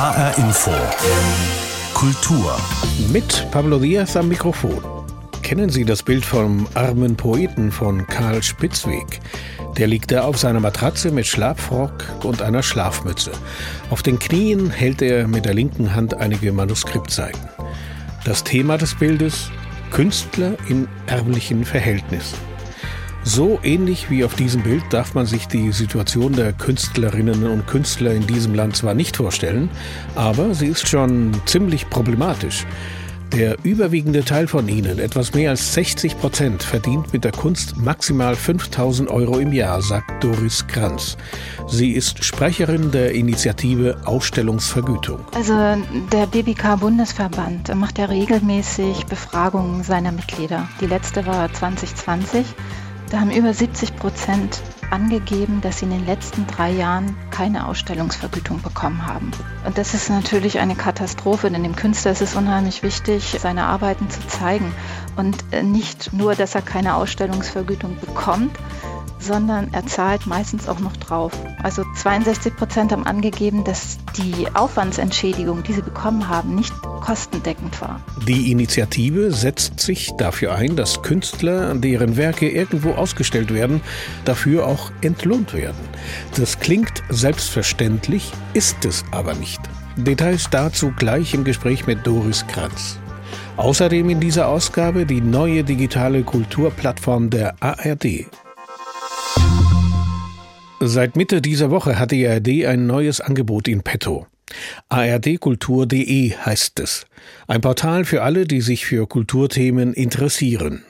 HR Info. Kultur. Mit Pablo Diaz am Mikrofon. Kennen Sie das Bild vom armen Poeten von Karl Spitzweg? Der liegt da auf seiner Matratze mit Schlafrock und einer Schlafmütze. Auf den Knien hält er mit der linken Hand einige Manuskriptseiten. Das Thema des Bildes Künstler in ärmlichen Verhältnissen. So ähnlich wie auf diesem Bild darf man sich die Situation der Künstlerinnen und Künstler in diesem Land zwar nicht vorstellen, aber sie ist schon ziemlich problematisch. Der überwiegende Teil von ihnen, etwas mehr als 60 Prozent, verdient mit der Kunst maximal 5000 Euro im Jahr, sagt Doris Kranz. Sie ist Sprecherin der Initiative Ausstellungsvergütung. Also der BBK-Bundesverband macht ja regelmäßig Befragungen seiner Mitglieder. Die letzte war 2020. Da haben über 70 Prozent angegeben, dass sie in den letzten drei Jahren keine Ausstellungsvergütung bekommen haben. Und das ist natürlich eine Katastrophe, denn dem Künstler ist es unheimlich wichtig, seine Arbeiten zu zeigen. Und äh, nicht nur, dass er keine Ausstellungsvergütung bekommt, sondern er zahlt meistens auch noch drauf. Also 62 Prozent haben angegeben, dass die Aufwandsentschädigung, die sie bekommen haben, nicht kostendeckend war. Die Initiative setzt sich dafür ein, dass Künstler, deren Werke irgendwo ausgestellt werden, dafür auch entlohnt werden. Das klingt selbstverständlich, ist es aber nicht. Details dazu gleich im Gespräch mit Doris Kranz. Außerdem in dieser Ausgabe die neue digitale Kulturplattform der ARD. Seit Mitte dieser Woche hat die ARD ein neues Angebot in petto. ardkultur.de heißt es. Ein Portal für alle, die sich für Kulturthemen interessieren.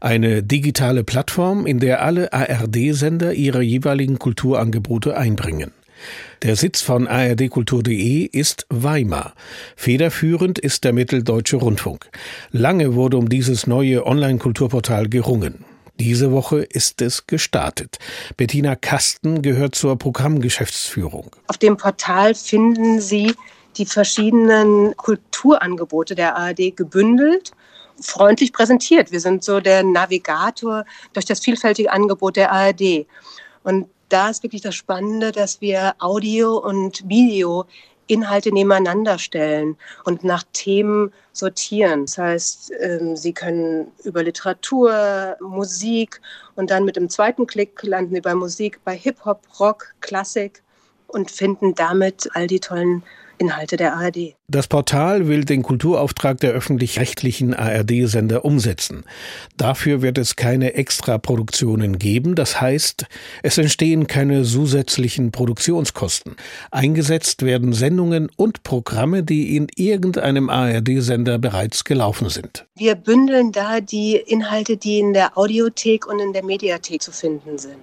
Eine digitale Plattform, in der alle ARD-Sender ihre jeweiligen Kulturangebote einbringen. Der Sitz von ardkultur.de ist Weimar. Federführend ist der Mitteldeutsche Rundfunk. Lange wurde um dieses neue Online-Kulturportal gerungen. Diese Woche ist es gestartet. Bettina Kasten gehört zur Programmgeschäftsführung. Auf dem Portal finden Sie die verschiedenen Kulturangebote der ARD gebündelt freundlich präsentiert. Wir sind so der Navigator durch das vielfältige Angebot der ARD. Und da ist wirklich das Spannende, dass wir Audio und Video Inhalte nebeneinander stellen und nach Themen sortieren. Das heißt, ähm, Sie können über Literatur, Musik und dann mit dem zweiten Klick landen Sie bei Musik, bei Hip-Hop, Rock, Klassik und finden damit all die tollen Inhalte der ARD. Das Portal will den Kulturauftrag der öffentlich-rechtlichen ARD-Sender umsetzen. Dafür wird es keine Extraproduktionen geben, das heißt, es entstehen keine zusätzlichen Produktionskosten. Eingesetzt werden Sendungen und Programme, die in irgendeinem ARD-Sender bereits gelaufen sind. Wir bündeln da die Inhalte, die in der Audiothek und in der Mediathek zu finden sind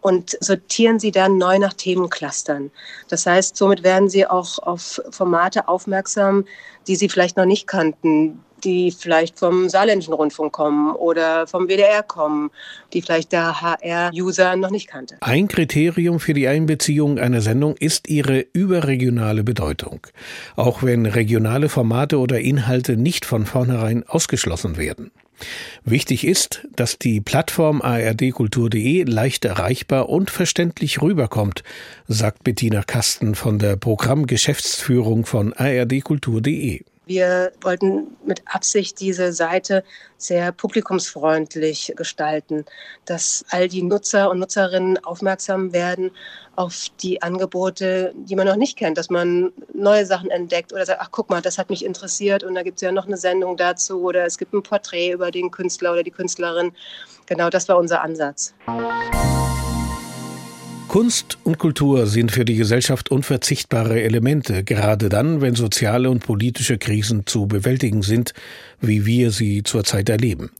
und sortieren sie dann neu nach Themenclustern. Das heißt, somit werden sie auch auf Formate aufmerksam, die sie vielleicht noch nicht kannten, die vielleicht vom Saarländischen Rundfunk kommen oder vom WDR kommen, die vielleicht der HR-User noch nicht kannte. Ein Kriterium für die Einbeziehung einer Sendung ist ihre überregionale Bedeutung, auch wenn regionale Formate oder Inhalte nicht von vornherein ausgeschlossen werden. Wichtig ist, dass die Plattform ardkultur.de leicht erreichbar und verständlich rüberkommt, sagt Bettina Kasten von der Programmgeschäftsführung von ardkultur.de. Wir wollten mit Absicht diese Seite sehr publikumsfreundlich gestalten, dass all die Nutzer und Nutzerinnen aufmerksam werden auf die Angebote, die man noch nicht kennt, dass man neue Sachen entdeckt oder sagt, ach guck mal, das hat mich interessiert und da gibt es ja noch eine Sendung dazu oder es gibt ein Porträt über den Künstler oder die Künstlerin. Genau das war unser Ansatz. Kunst und Kultur sind für die Gesellschaft unverzichtbare Elemente, gerade dann, wenn soziale und politische Krisen zu bewältigen sind, wie wir sie zurzeit erleben.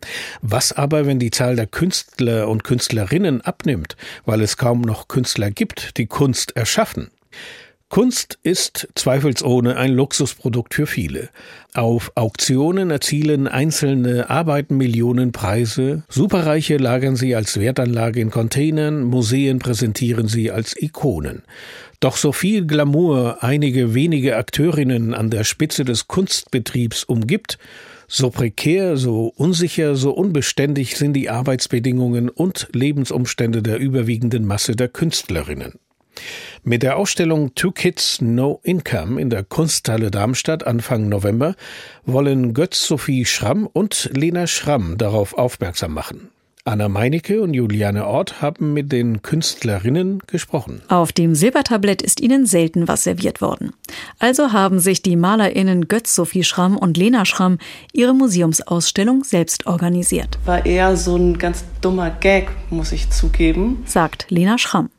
Was aber, wenn die Zahl der Künstler und Künstlerinnen abnimmt, weil es kaum noch Künstler gibt, die Kunst erschaffen? Kunst ist zweifelsohne ein Luxusprodukt für viele. Auf Auktionen erzielen einzelne Arbeiten Millionenpreise, Superreiche lagern sie als Wertanlage in Containern, Museen präsentieren sie als Ikonen. Doch so viel Glamour einige wenige Akteurinnen an der Spitze des Kunstbetriebs umgibt, so prekär, so unsicher, so unbeständig sind die Arbeitsbedingungen und Lebensumstände der überwiegenden Masse der Künstlerinnen. Mit der Ausstellung Two Kids No Income in der Kunsthalle Darmstadt Anfang November wollen Götz-Sophie Schramm und Lena Schramm darauf aufmerksam machen. Anna Meinecke und Juliane Ort haben mit den Künstlerinnen gesprochen. Auf dem Silbertablett ist ihnen selten was serviert worden. Also haben sich die MalerInnen Götz-Sophie Schramm und Lena Schramm ihre Museumsausstellung selbst organisiert. War eher so ein ganz dummer Gag, muss ich zugeben, sagt Lena Schramm.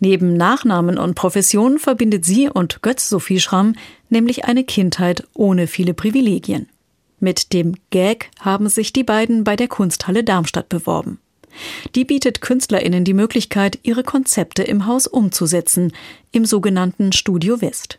Neben Nachnamen und Profession verbindet sie und Götz-Sophie Schramm nämlich eine Kindheit ohne viele Privilegien. Mit dem Gag haben sich die beiden bei der Kunsthalle Darmstadt beworben. Die bietet KünstlerInnen die Möglichkeit, ihre Konzepte im Haus umzusetzen, im sogenannten Studio West.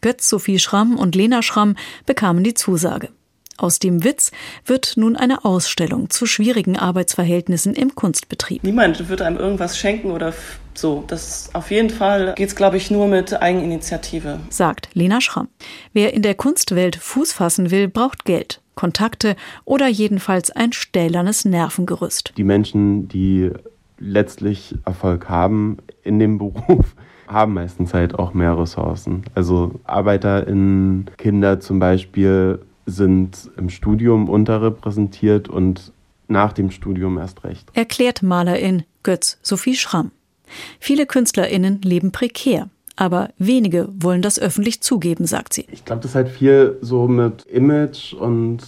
Götz-Sophie Schramm und Lena Schramm bekamen die Zusage. Aus dem Witz wird nun eine Ausstellung zu schwierigen Arbeitsverhältnissen im Kunstbetrieb. Niemand wird einem irgendwas schenken oder so. Das auf jeden Fall geht es, glaube ich, nur mit Eigeninitiative. Sagt Lena Schramm. Wer in der Kunstwelt Fuß fassen will, braucht Geld, Kontakte oder jedenfalls ein stählernes Nervengerüst. Die Menschen, die letztlich Erfolg haben in dem Beruf, haben meistens halt auch mehr Ressourcen. Also ArbeiterInnen, Kinder zum Beispiel sind im Studium unterrepräsentiert und nach dem Studium erst recht. Erklärt Malerin Götz Sophie Schramm. Viele KünstlerInnen leben prekär, aber wenige wollen das öffentlich zugeben, sagt sie. Ich glaube, das hat viel so mit Image und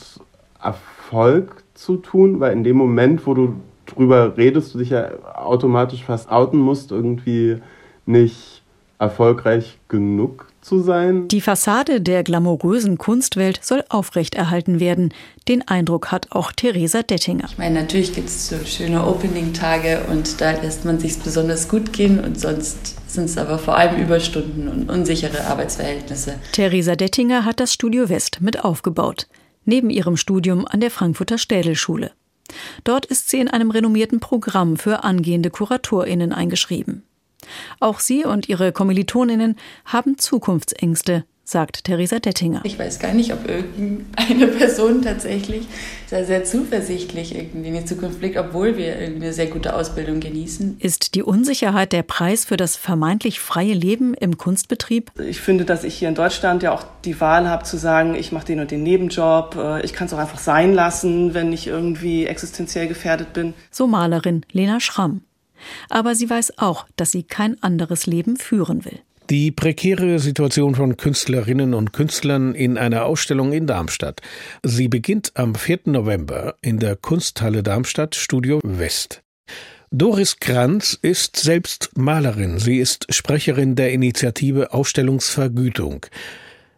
Erfolg zu tun, weil in dem Moment, wo du drüber redest, du dich ja automatisch fast outen musst, irgendwie nicht erfolgreich genug zu sein. Die Fassade der glamourösen Kunstwelt soll aufrechterhalten werden. Den Eindruck hat auch Theresa Dettinger. Ich meine, natürlich gibt es so schöne Opening-Tage und da lässt man sich besonders gut gehen und sonst sind es aber vor allem Überstunden und unsichere Arbeitsverhältnisse. Theresa Dettinger hat das Studio West mit aufgebaut, neben ihrem Studium an der Frankfurter Städelschule. Dort ist sie in einem renommierten Programm für angehende KuratorInnen eingeschrieben. Auch sie und ihre Kommilitoninnen haben Zukunftsängste, sagt Theresa Dettinger. Ich weiß gar nicht, ob irgendeine Person tatsächlich sehr, sehr zuversichtlich irgendwie in die Zukunft blickt, obwohl wir eine sehr gute Ausbildung genießen. Ist die Unsicherheit der Preis für das vermeintlich freie Leben im Kunstbetrieb? Ich finde, dass ich hier in Deutschland ja auch die Wahl habe zu sagen, ich mache den und den Nebenjob, äh, ich kann es auch einfach sein lassen, wenn ich irgendwie existenziell gefährdet bin. So Malerin Lena Schramm. Aber sie weiß auch, dass sie kein anderes Leben führen will. Die prekäre Situation von Künstlerinnen und Künstlern in einer Ausstellung in Darmstadt. Sie beginnt am 4. November in der Kunsthalle Darmstadt Studio West. Doris Kranz ist selbst Malerin. Sie ist Sprecherin der Initiative Ausstellungsvergütung.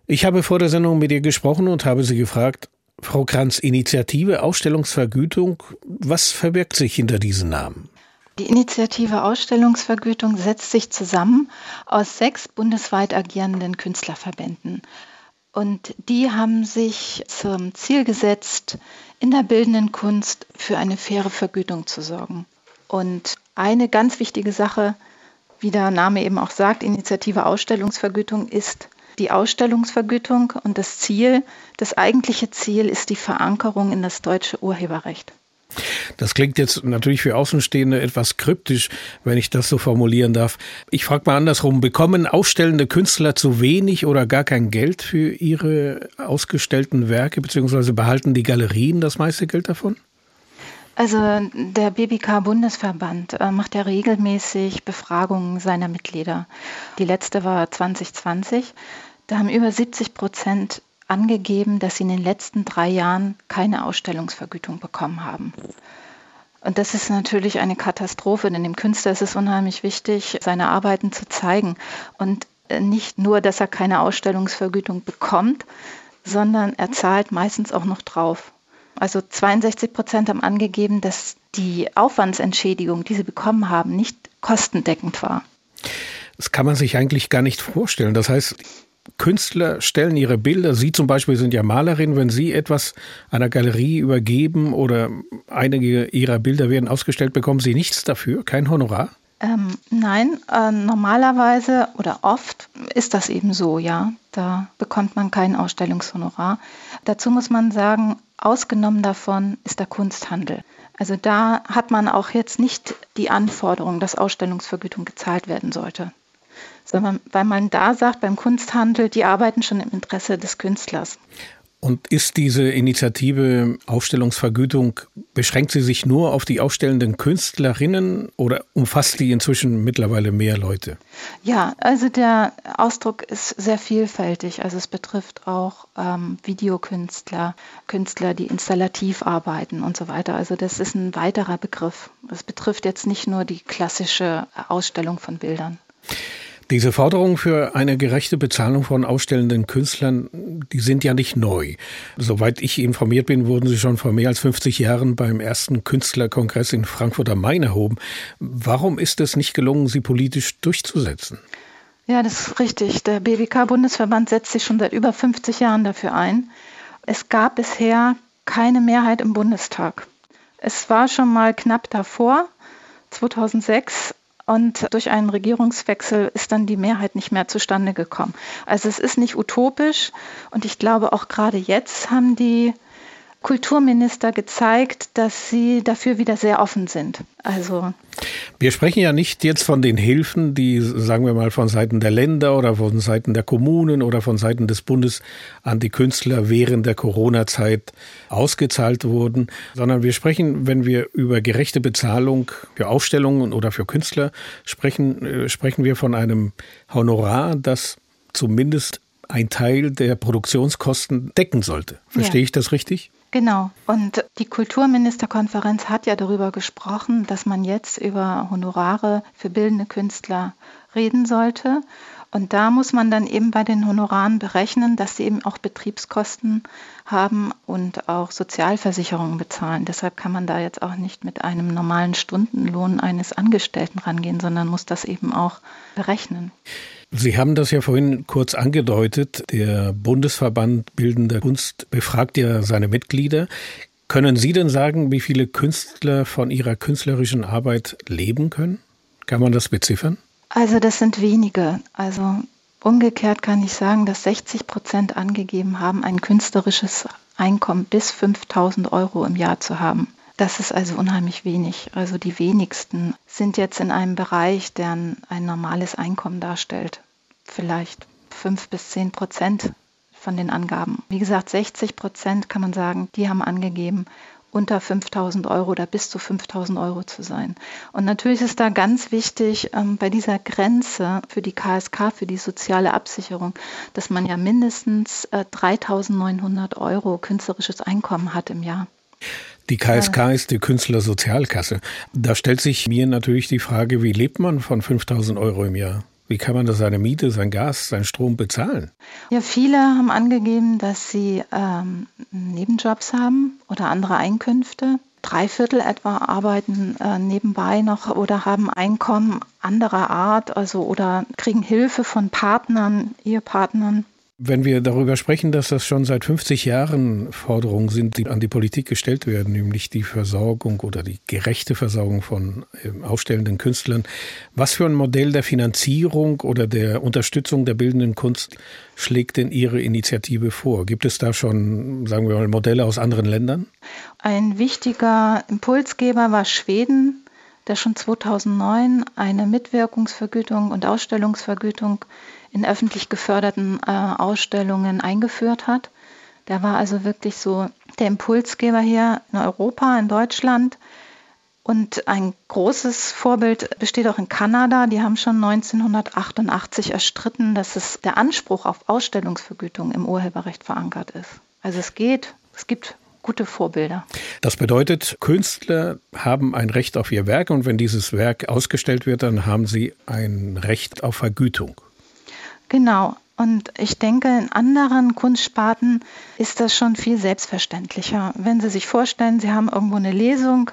Ich habe vor der Sendung mit ihr gesprochen und habe sie gefragt, Frau Kranz, Initiative Ausstellungsvergütung, was verbirgt sich hinter diesen Namen? Die Initiative Ausstellungsvergütung setzt sich zusammen aus sechs bundesweit agierenden Künstlerverbänden. Und die haben sich zum Ziel gesetzt, in der bildenden Kunst für eine faire Vergütung zu sorgen. Und eine ganz wichtige Sache, wie der Name eben auch sagt, Initiative Ausstellungsvergütung ist die Ausstellungsvergütung und das Ziel, das eigentliche Ziel ist die Verankerung in das deutsche Urheberrecht. Das klingt jetzt natürlich für Außenstehende etwas kryptisch, wenn ich das so formulieren darf. Ich frage mal andersrum, bekommen ausstellende Künstler zu wenig oder gar kein Geld für ihre ausgestellten Werke, beziehungsweise behalten die Galerien das meiste Geld davon? Also der BBK-Bundesverband äh, macht ja regelmäßig Befragungen seiner Mitglieder. Die letzte war 2020. Da haben über 70 Prozent angegeben, dass sie in den letzten drei Jahren keine Ausstellungsvergütung bekommen haben. Und das ist natürlich eine Katastrophe, denn dem Künstler ist es unheimlich wichtig, seine Arbeiten zu zeigen. Und äh, nicht nur, dass er keine Ausstellungsvergütung bekommt, sondern er zahlt meistens auch noch drauf. Also 62 Prozent haben angegeben, dass die Aufwandsentschädigung, die sie bekommen haben, nicht kostendeckend war. Das kann man sich eigentlich gar nicht vorstellen. Das heißt, Künstler stellen ihre Bilder, Sie zum Beispiel sind ja Malerin, wenn Sie etwas einer Galerie übergeben oder einige Ihrer Bilder werden ausgestellt, bekommen Sie nichts dafür, kein Honorar? Ähm, nein, äh, normalerweise oder oft ist das eben so, ja. Da bekommt man kein Ausstellungshonorar. Dazu muss man sagen, ausgenommen davon ist der Kunsthandel. Also da hat man auch jetzt nicht die Anforderung, dass Ausstellungsvergütung gezahlt werden sollte, sondern weil man da sagt, beim Kunsthandel, die arbeiten schon im Interesse des Künstlers. Und ist diese Initiative Ausstellungsvergütung, beschränkt sie sich nur auf die ausstellenden Künstlerinnen oder umfasst die inzwischen mittlerweile mehr Leute? Ja, also der Ausdruck ist sehr vielfältig. Also es betrifft auch ähm, Videokünstler, Künstler, die installativ arbeiten und so weiter. Also das ist ein weiterer Begriff. Es betrifft jetzt nicht nur die klassische Ausstellung von Bildern. Diese Forderungen für eine gerechte Bezahlung von ausstellenden Künstlern, die sind ja nicht neu. Soweit ich informiert bin, wurden sie schon vor mehr als 50 Jahren beim ersten Künstlerkongress in Frankfurt am Main erhoben. Warum ist es nicht gelungen, sie politisch durchzusetzen? Ja, das ist richtig. Der BBK-Bundesverband setzt sich schon seit über 50 Jahren dafür ein. Es gab bisher keine Mehrheit im Bundestag. Es war schon mal knapp davor, 2006, und durch einen Regierungswechsel ist dann die Mehrheit nicht mehr zustande gekommen. Also es ist nicht utopisch und ich glaube auch gerade jetzt haben die Kulturminister gezeigt, dass sie dafür wieder sehr offen sind. Also wir sprechen ja nicht jetzt von den Hilfen, die, sagen wir mal, von Seiten der Länder oder von Seiten der Kommunen oder von Seiten des Bundes an die Künstler während der Corona-Zeit ausgezahlt wurden, sondern wir sprechen, wenn wir über gerechte Bezahlung für Ausstellungen oder für Künstler sprechen, äh, sprechen wir von einem Honorar, das zumindest ein Teil der Produktionskosten decken sollte. Verstehe ja. ich das richtig? Genau. Und die Kulturministerkonferenz hat ja darüber gesprochen, dass man jetzt über Honorare für bildende Künstler reden sollte. Und da muss man dann eben bei den Honoraren berechnen, dass sie eben auch Betriebskosten haben und auch Sozialversicherungen bezahlen. Deshalb kann man da jetzt auch nicht mit einem normalen Stundenlohn eines Angestellten rangehen, sondern muss das eben auch berechnen. Sie haben das ja vorhin kurz angedeutet. Der Bundesverband Bildender Kunst befragt ja seine Mitglieder. Können Sie denn sagen, wie viele Künstler von ihrer künstlerischen Arbeit leben können? Kann man das beziffern? Also das sind wenige. Also umgekehrt kann ich sagen, dass 60 Prozent angegeben haben, ein künstlerisches Einkommen bis 5000 Euro im Jahr zu haben. Das ist also unheimlich wenig. Also die wenigsten sind jetzt in einem Bereich, der ein normales Einkommen darstellt. Vielleicht fünf bis zehn Prozent von den Angaben. Wie gesagt, 60 Prozent kann man sagen, die haben angegeben, unter 5000 Euro oder bis zu 5000 Euro zu sein. Und natürlich ist da ganz wichtig ähm, bei dieser Grenze für die KSK, für die soziale Absicherung, dass man ja mindestens äh, 3900 Euro künstlerisches Einkommen hat im Jahr. Die KSK ja. ist die Künstlersozialkasse. Da stellt sich mir natürlich die Frage, wie lebt man von 5000 Euro im Jahr? Wie kann man da seine Miete, sein Gas, sein Strom bezahlen? Ja, viele haben angegeben, dass sie ähm, Nebenjobs haben oder andere Einkünfte. Drei Viertel etwa arbeiten äh, nebenbei noch oder haben Einkommen anderer Art, also oder kriegen Hilfe von Partnern, Ehepartnern. Wenn wir darüber sprechen, dass das schon seit 50 Jahren Forderungen sind, die an die Politik gestellt werden, nämlich die Versorgung oder die gerechte Versorgung von ähm, ausstellenden Künstlern, was für ein Modell der Finanzierung oder der Unterstützung der bildenden Kunst schlägt denn Ihre Initiative vor? Gibt es da schon, sagen wir mal, Modelle aus anderen Ländern? Ein wichtiger Impulsgeber war Schweden, der schon 2009 eine Mitwirkungsvergütung und Ausstellungsvergütung in öffentlich geförderten äh, Ausstellungen eingeführt hat. Der war also wirklich so der Impulsgeber hier in Europa, in Deutschland. Und ein großes Vorbild besteht auch in Kanada. Die haben schon 1988 erstritten, dass es der Anspruch auf Ausstellungsvergütung im Urheberrecht verankert ist. Also es geht, es gibt gute Vorbilder. Das bedeutet, Künstler haben ein Recht auf ihr Werk und wenn dieses Werk ausgestellt wird, dann haben sie ein Recht auf Vergütung. Genau. Und ich denke, in anderen Kunstsparten ist das schon viel selbstverständlicher. Wenn Sie sich vorstellen, Sie haben irgendwo eine Lesung,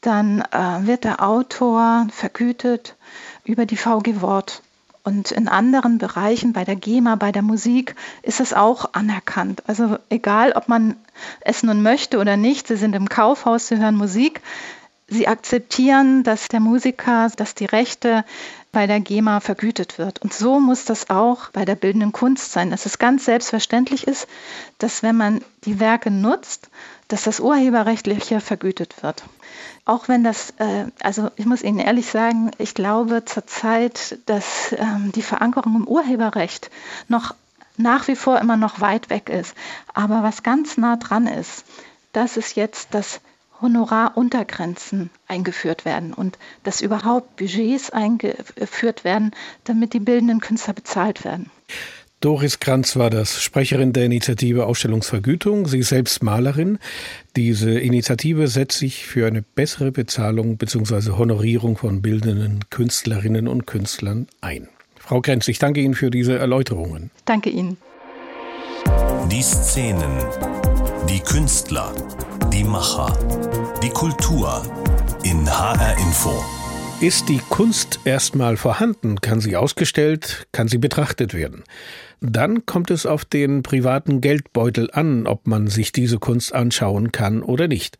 dann äh, wird der Autor vergütet über die VG Wort. Und in anderen Bereichen, bei der GEMA, bei der Musik, ist es auch anerkannt. Also egal, ob man es nun möchte oder nicht, Sie sind im Kaufhaus, Sie hören Musik, Sie akzeptieren, dass der Musiker, dass die Rechte bei der GEMA vergütet wird. Und so muss das auch bei der bildenden Kunst sein, dass es ganz selbstverständlich ist, dass wenn man die Werke nutzt, dass das Urheberrechtliche vergütet wird. Auch wenn das, äh, also ich muss Ihnen ehrlich sagen, ich glaube zurzeit, dass ähm, die Verankerung im Urheberrecht noch nach wie vor immer noch weit weg ist. Aber was ganz nah dran ist, das ist jetzt das Honoraruntergrenzen eingeführt werden und dass überhaupt Budgets eingeführt werden, damit die bildenden Künstler bezahlt werden. Doris Kranz war das, Sprecherin der Initiative Ausstellungsvergütung. Sie ist selbst Malerin. Diese Initiative setzt sich für eine bessere Bezahlung bzw. Honorierung von bildenden Künstlerinnen und Künstlern ein. Frau Krenz, ich danke Ihnen für diese Erläuterungen. Danke Ihnen. Die Szenen, die Künstler, die Macher, die Kultur in HR Info. Ist die Kunst erstmal vorhanden, kann sie ausgestellt, kann sie betrachtet werden. Dann kommt es auf den privaten Geldbeutel an, ob man sich diese Kunst anschauen kann oder nicht.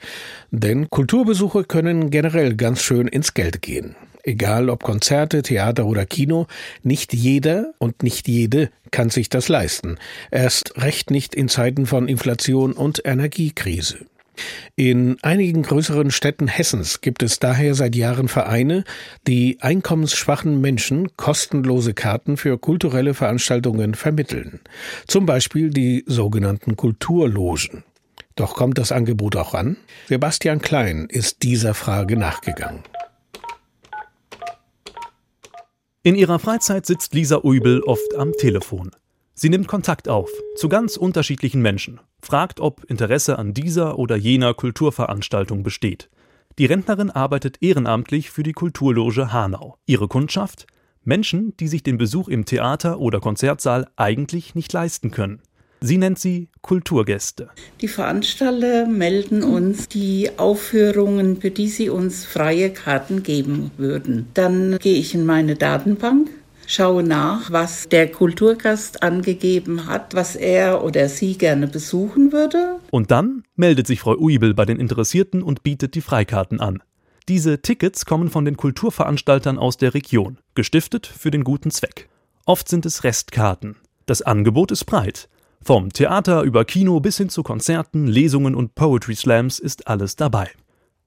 Denn Kulturbesuche können generell ganz schön ins Geld gehen. Egal ob Konzerte, Theater oder Kino, nicht jeder und nicht jede kann sich das leisten. Erst recht nicht in Zeiten von Inflation und Energiekrise. In einigen größeren Städten Hessens gibt es daher seit Jahren Vereine, die einkommensschwachen Menschen kostenlose Karten für kulturelle Veranstaltungen vermitteln. Zum Beispiel die sogenannten Kulturlogen. Doch kommt das Angebot auch an? Sebastian Klein ist dieser Frage nachgegangen. In ihrer Freizeit sitzt Lisa Uibel oft am Telefon. Sie nimmt Kontakt auf zu ganz unterschiedlichen Menschen, fragt, ob Interesse an dieser oder jener Kulturveranstaltung besteht. Die Rentnerin arbeitet ehrenamtlich für die Kulturloge Hanau. Ihre Kundschaft? Menschen, die sich den Besuch im Theater oder Konzertsaal eigentlich nicht leisten können. Sie nennt sie Kulturgäste. Die Veranstalter melden uns die Aufführungen, für die sie uns freie Karten geben würden. Dann gehe ich in meine Datenbank schaue nach, was der Kulturgast angegeben hat, was er oder sie gerne besuchen würde. Und dann meldet sich Frau Uibel bei den Interessierten und bietet die Freikarten an. Diese Tickets kommen von den Kulturveranstaltern aus der Region, gestiftet für den guten Zweck. Oft sind es Restkarten. Das Angebot ist breit. Vom Theater über Kino bis hin zu Konzerten, Lesungen und Poetry Slams ist alles dabei.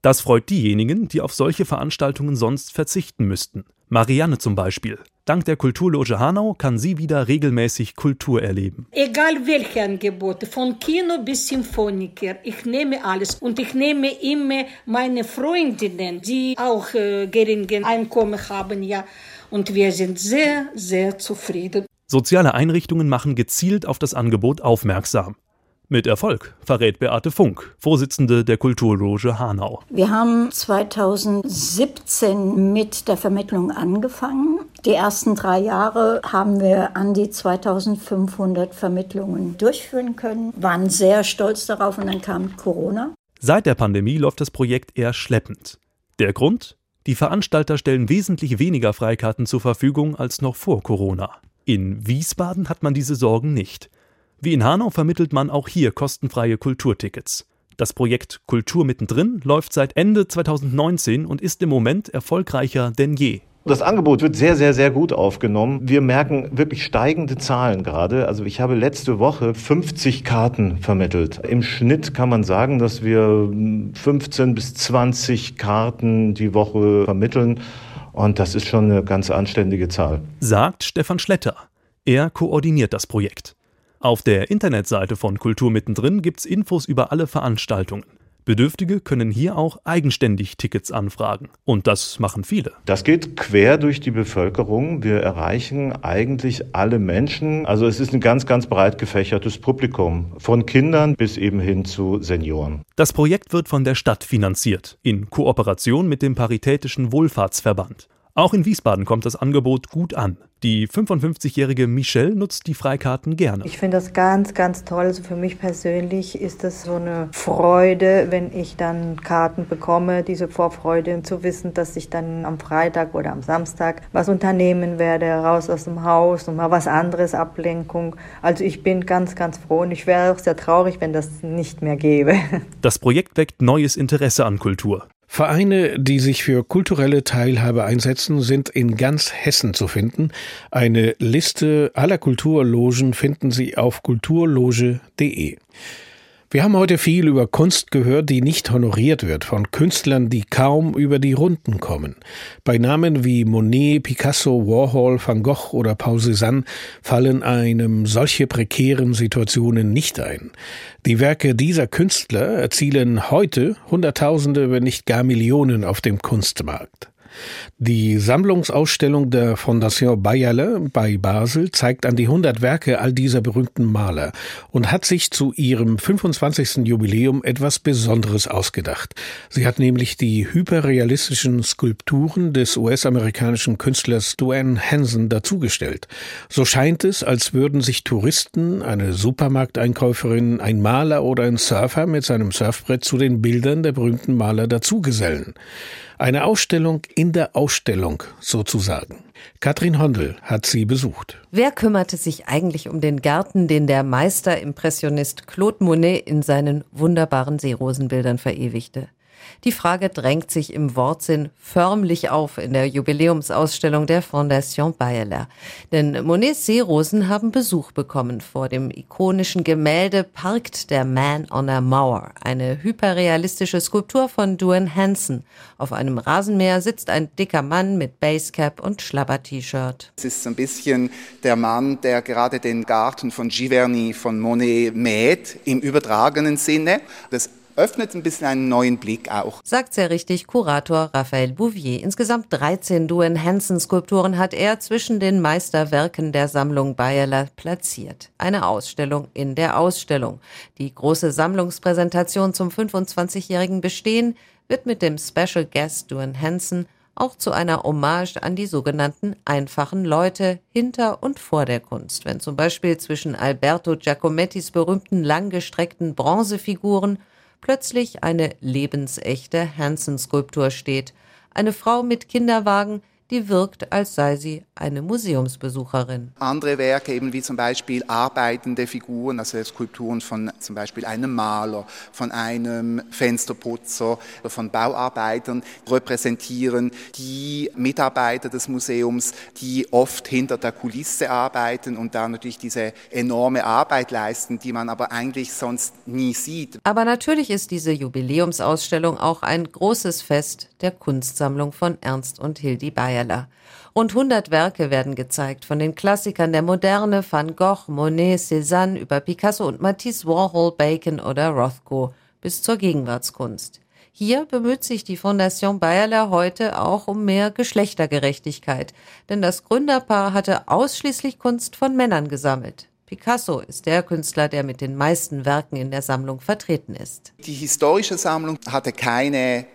Das freut diejenigen, die auf solche Veranstaltungen sonst verzichten müssten. Marianne zum Beispiel. Dank der Kulturloge Hanau kann sie wieder regelmäßig Kultur erleben. Egal welche Angebote, von Kino bis Symphoniker, ich nehme alles. Und ich nehme immer meine Freundinnen, die auch äh, geringe Einkommen haben, ja. Und wir sind sehr, sehr zufrieden. Soziale Einrichtungen machen gezielt auf das Angebot aufmerksam. Mit Erfolg, verrät Beate Funk, Vorsitzende der Kulturloge Hanau. Wir haben 2017 mit der Vermittlung angefangen. Die ersten drei Jahre haben wir an die 2500 Vermittlungen durchführen können, waren sehr stolz darauf und dann kam Corona. Seit der Pandemie läuft das Projekt eher schleppend. Der Grund? Die Veranstalter stellen wesentlich weniger Freikarten zur Verfügung als noch vor Corona. In Wiesbaden hat man diese Sorgen nicht. Wie in Hanau vermittelt man auch hier kostenfreie Kulturtickets. Das Projekt Kultur mittendrin läuft seit Ende 2019 und ist im Moment erfolgreicher denn je. Das Angebot wird sehr, sehr, sehr gut aufgenommen. Wir merken wirklich steigende Zahlen gerade. Also ich habe letzte Woche 50 Karten vermittelt. Im Schnitt kann man sagen, dass wir 15 bis 20 Karten die Woche vermitteln. Und das ist schon eine ganz anständige Zahl. Sagt Stefan Schletter. Er koordiniert das Projekt. Auf der Internetseite von Kultur mittendrin gibt's Infos über alle Veranstaltungen. Bedürftige können hier auch eigenständig Tickets anfragen. Und das machen viele. Das geht quer durch die Bevölkerung. Wir erreichen eigentlich alle Menschen. Also es ist ein ganz, ganz breit gefächertes Publikum. Von Kindern bis eben hin zu Senioren. Das Projekt wird von der Stadt finanziert. In Kooperation mit dem Paritätischen Wohlfahrtsverband. Auch in Wiesbaden kommt das Angebot gut an. Die 55-jährige Michelle nutzt die Freikarten gerne. Ich finde das ganz, ganz toll. Also für mich persönlich ist das so eine Freude, wenn ich dann Karten bekomme, diese Vorfreude zu wissen, dass ich dann am Freitag oder am Samstag was unternehmen werde, raus aus dem Haus und mal was anderes, Ablenkung. Also ich bin ganz, ganz froh und ich wäre auch sehr traurig, wenn das nicht mehr gäbe. Das Projekt weckt neues Interesse an Kultur. Vereine, die sich für kulturelle Teilhabe einsetzen, sind in ganz Hessen zu finden. Eine Liste aller Kulturlogen finden Sie auf kulturloge.de. Wir haben heute viel über Kunst gehört, die nicht honoriert wird, von Künstlern, die kaum über die Runden kommen. Bei Namen wie Monet, Picasso, Warhol, Van Gogh oder Paul Cézanne fallen einem solche prekären Situationen nicht ein. Die Werke dieser Künstler erzielen heute Hunderttausende, wenn nicht gar Millionen auf dem Kunstmarkt. Die Sammlungsausstellung der Fondation Bayerle bei Basel zeigt an die 100 Werke all dieser berühmten Maler und hat sich zu ihrem 25. Jubiläum etwas Besonderes ausgedacht. Sie hat nämlich die hyperrealistischen Skulpturen des US-amerikanischen Künstlers Duane Hansen dazugestellt. So scheint es, als würden sich Touristen, eine Supermarkteinkäuferin, ein Maler oder ein Surfer mit seinem Surfbrett zu den Bildern der berühmten Maler dazugesellen. Eine Ausstellung in der Ausstellung sozusagen. Katrin Hondel hat sie besucht. Wer kümmerte sich eigentlich um den Garten, den der Meisterimpressionist Claude Monet in seinen wunderbaren Seerosenbildern verewigte? Die Frage drängt sich im Wortsinn förmlich auf in der Jubiläumsausstellung der Fondation Bayerler. Denn Monets Seerosen haben Besuch bekommen. Vor dem ikonischen Gemälde parkt der Man on a Mauer, eine hyperrealistische Skulptur von Duane Hansen. Auf einem Rasenmäher sitzt ein dicker Mann mit Basecap und Schlabber-T-Shirt. Es ist ein bisschen der Mann, der gerade den Garten von Giverny von Monet mäht, im übertragenen Sinne. Das öffnet ein bisschen einen neuen Blick auch. Sagt sehr richtig Kurator Raphael Bouvier. Insgesamt 13 Duane Hansen Skulpturen hat er zwischen den Meisterwerken der Sammlung Bayerler platziert. Eine Ausstellung in der Ausstellung. Die große Sammlungspräsentation zum 25-jährigen Bestehen wird mit dem Special Guest Duane Hansen auch zu einer Hommage an die sogenannten einfachen Leute hinter und vor der Kunst, wenn zum Beispiel zwischen Alberto Giacomettis berühmten langgestreckten Bronzefiguren plötzlich eine lebensechte Hansen-Skulptur steht. Eine Frau mit Kinderwagen, die wirkt, als sei sie eine Museumsbesucherin. Andere Werke, eben wie zum Beispiel arbeitende Figuren, also Skulpturen von zum Beispiel einem Maler, von einem Fensterputzer oder von Bauarbeitern, repräsentieren die Mitarbeiter des Museums, die oft hinter der Kulisse arbeiten und da natürlich diese enorme Arbeit leisten, die man aber eigentlich sonst nie sieht. Aber natürlich ist diese Jubiläumsausstellung auch ein großes Fest der Kunstsammlung von Ernst und Hildi Bayerler. Rund 100 Werke werden gezeigt, von den Klassikern der Moderne, Van Gogh, Monet, Cézanne über Picasso und Matisse, Warhol, Bacon oder Rothko bis zur Gegenwartskunst. Hier bemüht sich die Fondation Bayerler heute auch um mehr Geschlechtergerechtigkeit, denn das Gründerpaar hatte ausschließlich Kunst von Männern gesammelt. Picasso ist der Künstler, der mit den meisten Werken in der Sammlung vertreten ist. Die historische Sammlung hatte keine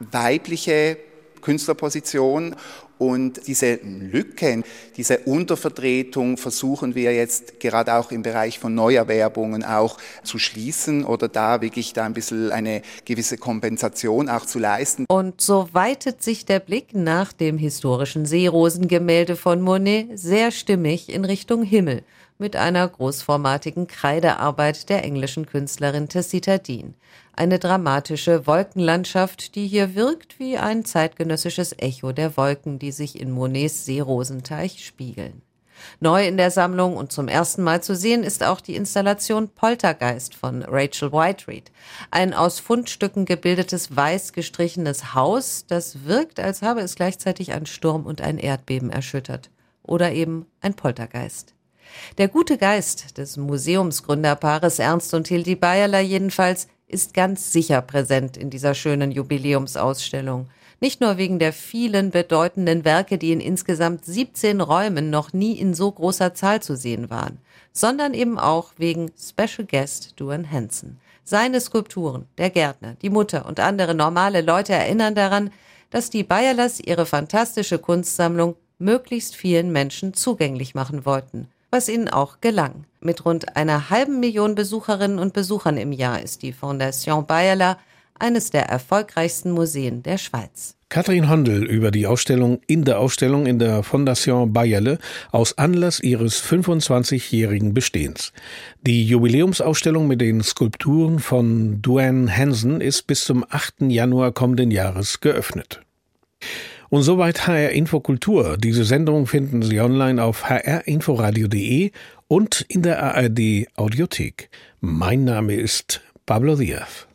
weibliche Künstlerposition und diese Lücken, diese Untervertretung versuchen wir jetzt gerade auch im Bereich von Neuerwerbungen auch zu schließen oder da wirklich da ein bisschen eine gewisse Kompensation auch zu leisten. Und so weitet sich der Blick nach dem historischen Seerosengemälde von Monet sehr stimmig in Richtung Himmel mit einer großformatigen Kreidearbeit der englischen Künstlerin Tessita Dean. Eine dramatische Wolkenlandschaft, die hier wirkt wie ein zeitgenössisches Echo der Wolken, die sich in Monets Seerosenteich spiegeln. Neu in der Sammlung und zum ersten Mal zu sehen ist auch die Installation Poltergeist von Rachel Whiteread. Ein aus Fundstücken gebildetes weiß gestrichenes Haus, das wirkt, als habe es gleichzeitig ein Sturm und ein Erdbeben erschüttert. Oder eben ein Poltergeist. Der gute Geist des Museumsgründerpaares Ernst und Hildi Bayerler jedenfalls ist ganz sicher präsent in dieser schönen Jubiläumsausstellung. Nicht nur wegen der vielen bedeutenden Werke, die in insgesamt 17 Räumen noch nie in so großer Zahl zu sehen waren, sondern eben auch wegen Special Guest Duane Hansen. Seine Skulpturen, der Gärtner, die Mutter und andere normale Leute erinnern daran, dass die Bayerlers ihre fantastische Kunstsammlung möglichst vielen Menschen zugänglich machen wollten was ihnen auch gelang. Mit rund einer halben Million Besucherinnen und Besuchern im Jahr ist die Fondation Bayerler eines der erfolgreichsten Museen der Schweiz. Katrin Hondel über die Ausstellung in der Ausstellung in der Fondation Bayerle aus Anlass ihres 25-jährigen Bestehens. Die Jubiläumsausstellung mit den Skulpturen von Duane Hansen ist bis zum 8. Januar kommenden Jahres geöffnet. Und soweit HR Infokultur. Diese Sendung finden Sie online auf hrinforadio.de und in der ARD Audiothek. Mein Name ist Pablo Diaz.